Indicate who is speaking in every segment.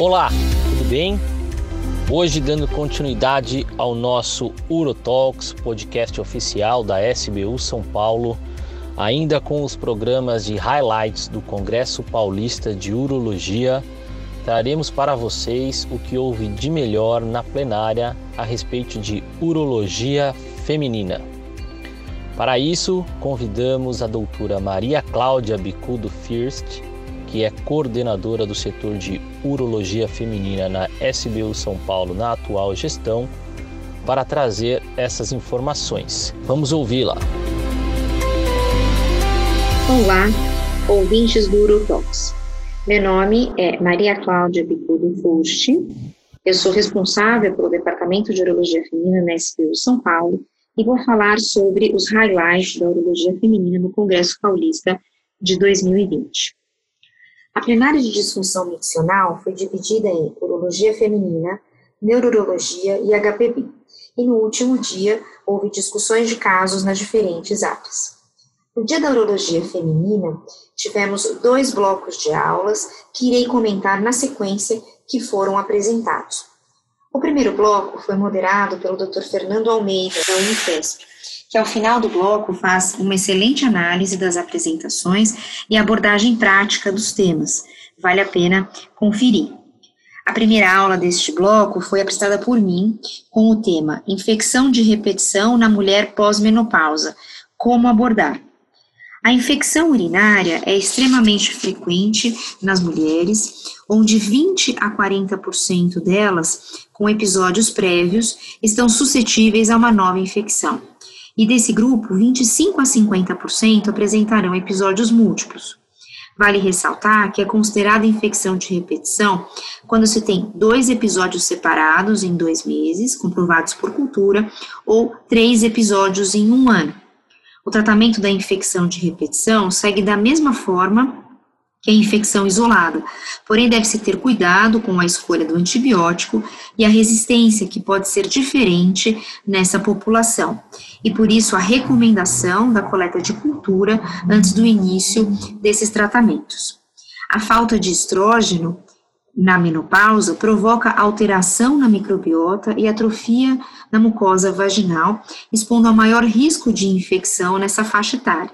Speaker 1: Olá, tudo bem? Hoje, dando continuidade ao nosso Urotalks, podcast oficial da SBU São Paulo, ainda com os programas de highlights do Congresso Paulista de Urologia, traremos para vocês o que houve de melhor na plenária a respeito de urologia feminina. Para isso, convidamos a doutora Maria Cláudia Bicudo First, que é coordenadora do setor de urologia feminina na SBU São Paulo na atual gestão, para trazer essas informações. Vamos ouvi-la.
Speaker 2: Olá, ouvintes do Urotox. Meu nome é Maria Cláudia Bicudo Fusti. Eu sou responsável pelo Departamento de Urologia Feminina na SBU São Paulo e vou falar sobre os highlights da urologia feminina no Congresso Paulista de 2020. A plenária de disfunção miccional foi dividida em urologia feminina, neurologia e HPV. E no último dia houve discussões de casos nas diferentes áreas. No dia da urologia feminina, tivemos dois blocos de aulas que irei comentar na sequência que foram apresentados. O primeiro bloco foi moderado pelo Dr. Fernando Almeida, da Unifesp, que ao final do bloco faz uma excelente análise das apresentações e abordagem prática dos temas. Vale a pena conferir. A primeira aula deste bloco foi apresentada por mim com o tema Infecção de repetição na mulher pós-menopausa. Como abordar? A infecção urinária é extremamente frequente nas mulheres, onde 20 a 40% delas, com episódios prévios, estão suscetíveis a uma nova infecção e desse grupo, 25 a 50% apresentarão episódios múltiplos. Vale ressaltar que é considerada infecção de repetição quando se tem dois episódios separados em dois meses, comprovados por cultura, ou três episódios em um ano. O tratamento da infecção de repetição segue da mesma forma que a infecção isolada, porém deve-se ter cuidado com a escolha do antibiótico e a resistência que pode ser diferente nessa população, e por isso a recomendação da coleta de cultura antes do início desses tratamentos. A falta de estrógeno na menopausa provoca alteração na microbiota e atrofia na mucosa vaginal, expondo a maior risco de infecção nessa faixa etária.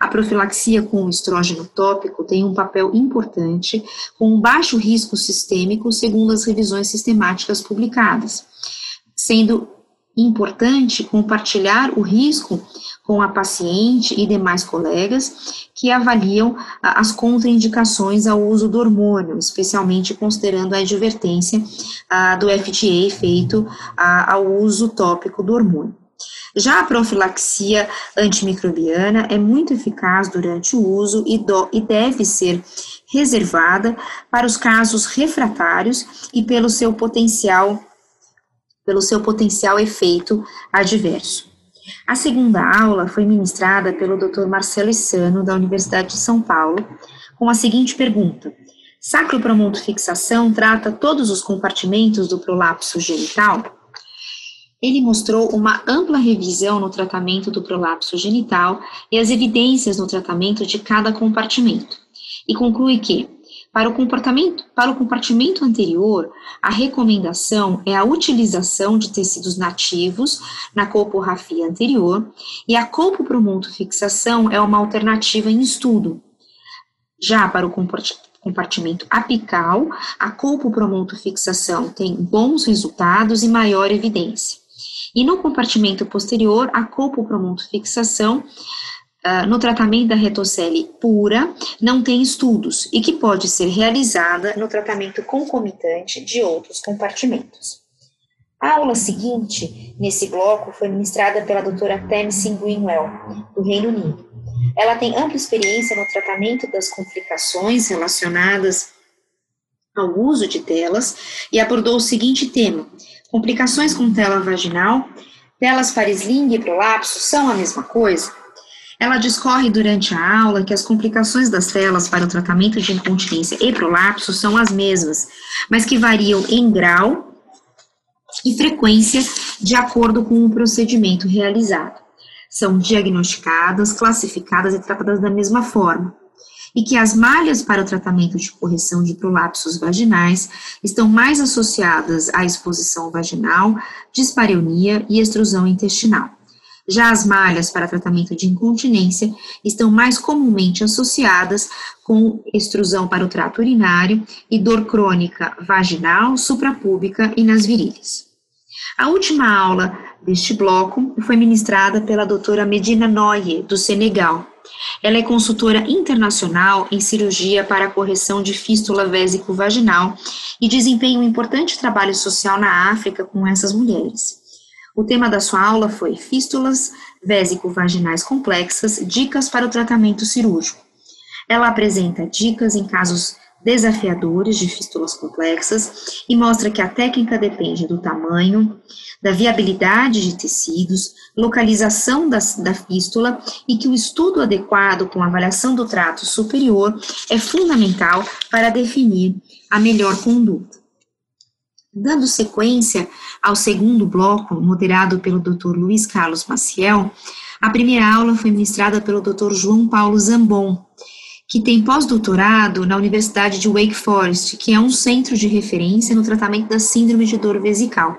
Speaker 2: A profilaxia com estrógeno tópico tem um papel importante, com um baixo risco sistêmico, segundo as revisões sistemáticas publicadas, sendo importante compartilhar o risco com a paciente e demais colegas que avaliam as contraindicações ao uso do hormônio, especialmente considerando a advertência do FDA feito ao uso tópico do hormônio. Já a profilaxia antimicrobiana é muito eficaz durante o uso e, do, e deve ser reservada para os casos refratários e pelo seu potencial pelo seu potencial efeito adverso. A segunda aula foi ministrada pelo Dr. Marcelo Issano, da Universidade de São Paulo, com a seguinte pergunta: Sacropromontofixação trata todos os compartimentos do prolapso genital? Ele mostrou uma ampla revisão no tratamento do prolapso genital e as evidências no tratamento de cada compartimento, e conclui que, para o comportamento, para o compartimento anterior, a recomendação é a utilização de tecidos nativos na colporrafia anterior e a colpopromontofixação é uma alternativa em estudo. Já para o compartimento apical, a colpopromontofixação tem bons resultados e maior evidência. E no compartimento posterior, a colpopromontofixação uh, no tratamento da retocele pura não tem estudos e que pode ser realizada no tratamento concomitante de outros compartimentos. A aula seguinte, nesse bloco, foi ministrada pela doutora Tamsin Greenwell, do Reino Unido. Ela tem ampla experiência no tratamento das complicações relacionadas ao uso de telas e abordou o seguinte tema: Complicações com tela vaginal, telas Parisling e prolapso são a mesma coisa? Ela discorre durante a aula que as complicações das telas para o tratamento de incontinência e prolapso são as mesmas, mas que variam em grau e frequência de acordo com o procedimento realizado. São diagnosticadas, classificadas e tratadas da mesma forma. e que as malhas para o tratamento de correção de prolapsos vaginais estão mais associadas à exposição vaginal, dispareunia e extrusão intestinal. Já as malhas para tratamento de incontinência estão mais comumente associadas com extrusão para o trato urinário e dor crônica vaginal, suprapúbica e nas virilhas. A última aula deste bloco foi ministrada pela doutora Medina Noye, do Senegal. Ela é consultora internacional em cirurgia para correção de fístula vésico-vaginal e desempenha um importante trabalho social na África com essas mulheres. O tema da sua aula foi Fístulas vésico-vaginais complexas, dicas para o tratamento cirúrgico. Ela apresenta dicas em casos desafiadores de fístulas complexas e mostra que a técnica depende do tamanho, da viabilidade de tecidos, localização da, da fístula e que o estudo adequado com avaliação do trato superior é fundamental para definir a melhor conduta. Dando sequência ao segundo bloco, moderado pelo Dr. Luiz Carlos Maciel, a primeira aula foi ministrada pelo Dr. João Paulo Zambon, que tem pós-doutorado na Universidade de Wake Forest, que é um centro de referência no tratamento da síndrome de dor vesical.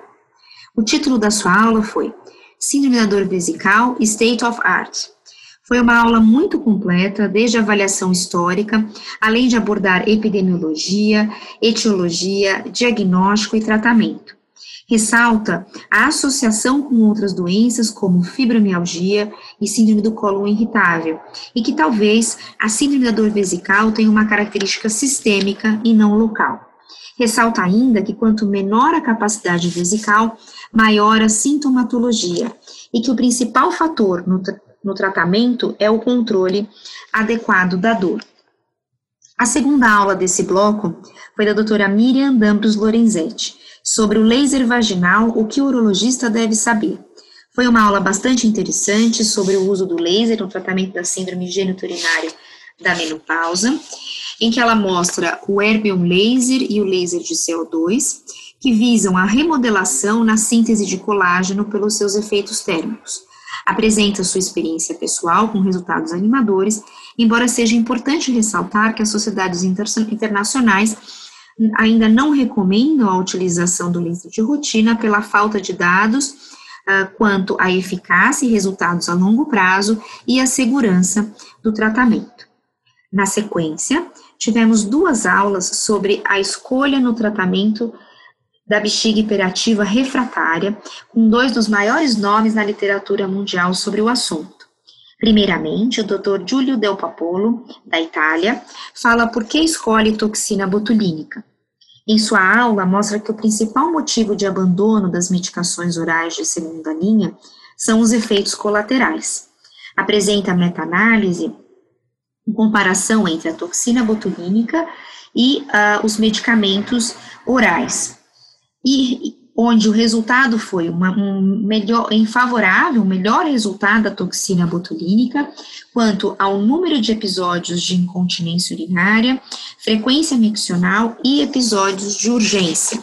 Speaker 2: O título da sua aula foi Síndrome da dor vesical, State of Art. Foi uma aula muito completa, desde a avaliação histórica, além de abordar epidemiologia, etiologia, diagnóstico e tratamento ressalta a associação com outras doenças como fibromialgia e síndrome do colo irritável, e que talvez a síndrome da dor vesical tenha uma característica sistêmica e não local. Ressalta ainda que quanto menor a capacidade vesical, maior a sintomatologia, e que o principal fator no, no tratamento é o controle adequado da dor. A segunda aula desse bloco foi da doutora Miriam Dambros Lorenzetti, sobre o laser vaginal, o que o urologista deve saber. Foi uma aula bastante interessante sobre o uso do laser no tratamento da síndrome geniturinária da menopausa, em que ela mostra o Erbium Laser e o laser de CO2, que visam a remodelação na síntese de colágeno pelos seus efeitos térmicos. Apresenta sua experiência pessoal com resultados animadores, embora seja importante ressaltar que as sociedades internacionais ainda não recomendam a utilização do laser de rotina pela falta de dados uh, quanto à eficácia e resultados a longo prazo e a segurança do tratamento. Na sequência, tivemos duas aulas sobre a escolha no tratamento da bexiga hiperativa refratária, com dois dos maiores nomes na literatura mundial sobre o assunto. Primeiramente, o Dr. Giulio Del Papolo, da Itália, fala por que escolhe toxina botulínica. Em sua aula, mostra que o principal motivo de abandono das medicações orais de segunda linha são os efeitos colaterais. Apresenta meta-análise em comparação entre a toxina botulínica e uh, os medicamentos orais. E onde o resultado foi uma, um melhor, em favorável, um melhor resultado da toxina botulínica quanto ao número de episódios de incontinência urinária, frequência miccional e episódios de urgência.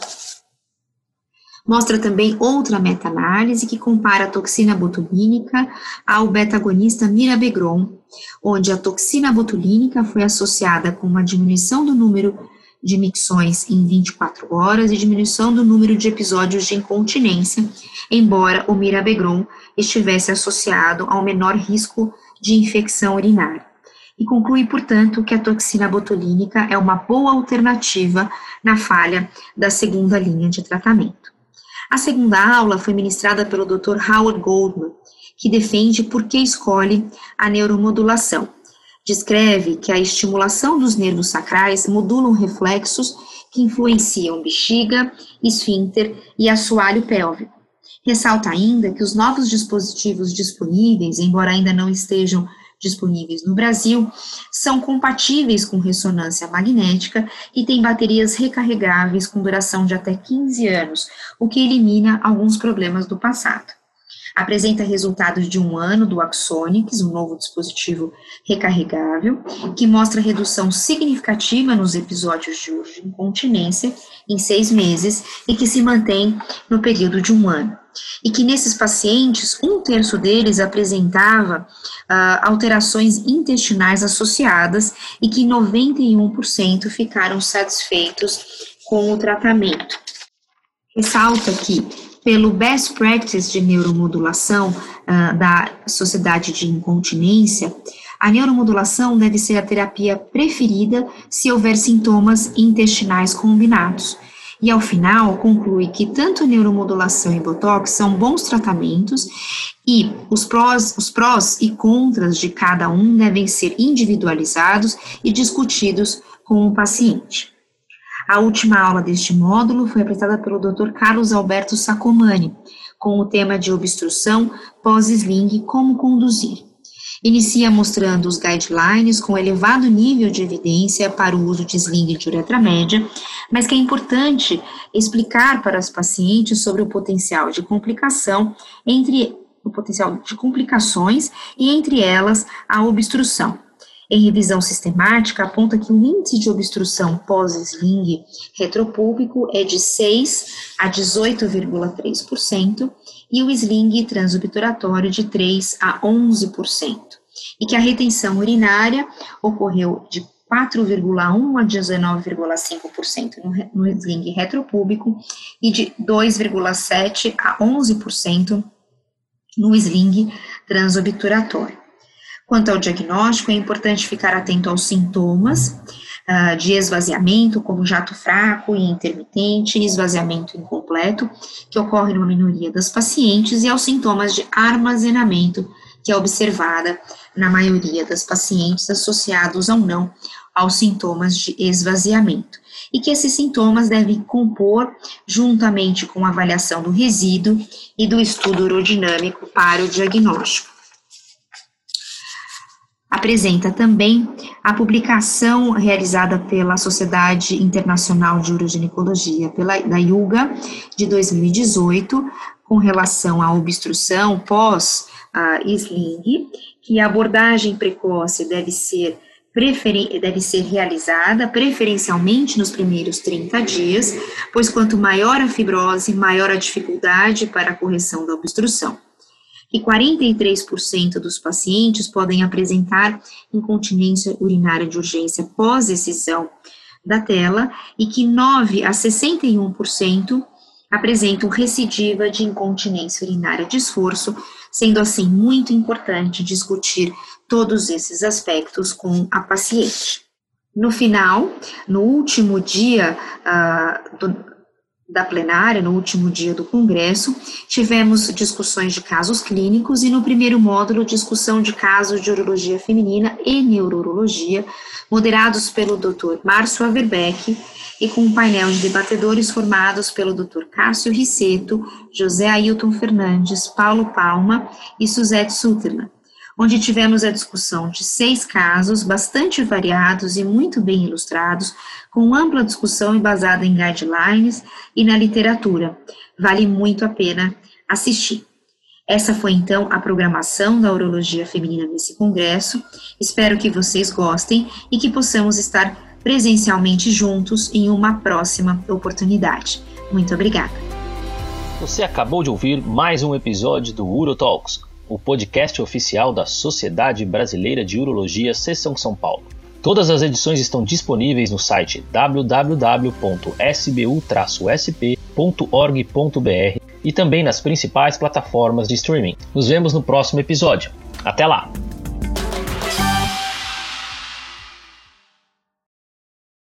Speaker 2: Mostra também outra meta-análise que compara a toxina botulínica ao beta-agonista mirabegron, onde a toxina botulínica foi associada com uma diminuição do número de micções em 24 horas e diminuição do número de episódios de incontinência, embora o mirabegron estivesse associado ao menor risco de infecção urinária. E conclui, portanto, que a toxina botulínica é uma boa alternativa na falha da segunda linha de tratamento. A segunda aula foi ministrada pelo Dr. Howard Goldman, que defende por que escolhe a neuromodulação descreve que a estimulação dos nervos sacrais modulam reflexos que influenciam bexiga, esfíncter e assoalho pélvico. Ressalta ainda que os novos dispositivos disponíveis, embora ainda não estejam disponíveis no Brasil, são compatíveis com ressonância magnética e têm baterias recarregáveis com duração de até 15 anos, o que elimina alguns problemas do passado apresenta resultados de um ano do Axonics, um novo dispositivo recarregável, que mostra redução significativa nos episódios de incontinência em seis meses e que se mantém no período de um ano. e que nesses pacientes, um terço deles apresentava uh, alterações intestinais associadas e que 91% ficaram satisfeitos com o tratamento. Ressalta que, pelo best practice de neuromodulação uh, da Sociedade de Incontinência, a neuromodulação deve ser a terapia preferida se houver sintomas intestinais combinados. E ao final, conclui que tanto neuromodulação e botox são bons tratamentos e os prós, os prós e contras de cada um devem ser individualizados e discutidos com o paciente. A última aula deste módulo foi apresentada pelo Dr. Carlos Alberto Sacomani, com o tema de obstrução pós-sling como conduzir. Inicia mostrando os guidelines com elevado nível de evidência para o uso de sling de uretra média, mas que é importante explicar para os pacientes sobre o potencial de complicação entre o potencial de complicações e entre elas a obstrução. Em revisão sistemática, aponta que o índice de obstrução pós-sling retropúbico é de 6 a 18,3% e o sling transobturatório de 3 a 11%, e que a retenção urinária ocorreu de 4,1 a 19,5% no, sling retropúbico e de 2,7 a 11% no sling transobturatório. Quanto ao diagnóstico, é importante ficar atento aos sintomas uh, de esvaziamento, como jato fraco e intermitente, esvaziamento incompleto, que ocorre numa minoria das pacientes, e aos sintomas de armazenamento, que é observada na maioria das pacientes, associados ou não aos sintomas de esvaziamento. E que esses sintomas devem compor, juntamente com a avaliação do resíduo e do estudo urodinâmico para o diagnóstico apresenta também a publicação realizada pela Sociedade Internacional de Uroginecologia, pela, da IUGA, de 2018, com relação à obstrução pós-sling, que a abordagem precoce deve ser deve ser realizada preferencialmente nos primeiros 30 dias, pois quanto maior a fibrose, maior a dificuldade para a correção da obstrução que 43% dos pacientes podem apresentar incontinência urinária de urgência pós-excisão da tela e que 9 a 61% apresentam recidiva de incontinência urinária de esforço, sendo assim muito importante discutir todos esses aspectos com a paciente. No final, no último dia uh, do, da plenária, no último dia do Congresso, tivemos discussões de casos clínicos e no primeiro módulo, discussão de casos de urologia feminina e neurologia, moderados pelo Dr. Márcio Averbeck e com um painel de debatedores formados pelo Dr. Cássio Risseto, José Ailton Fernandes, Paulo Palma e Suzette Sutherland onde tivemos a discussão de seis casos bastante variados e muito bem ilustrados, com ampla discussão embasada em guidelines e na literatura. Vale muito a pena assistir. Essa foi então a programação da urologia feminina nesse congresso. Espero que vocês gostem e que possamos estar presencialmente juntos em uma próxima oportunidade. Muito obrigada.
Speaker 1: Você acabou de ouvir mais um episódio do UroTalks o podcast oficial da Sociedade Brasileira de Urologia Seção São Paulo. Todas as edições estão disponíveis no site www.sbu-sp.org.br e também nas principais plataformas de streaming. Nos vemos no próximo episódio. Até lá!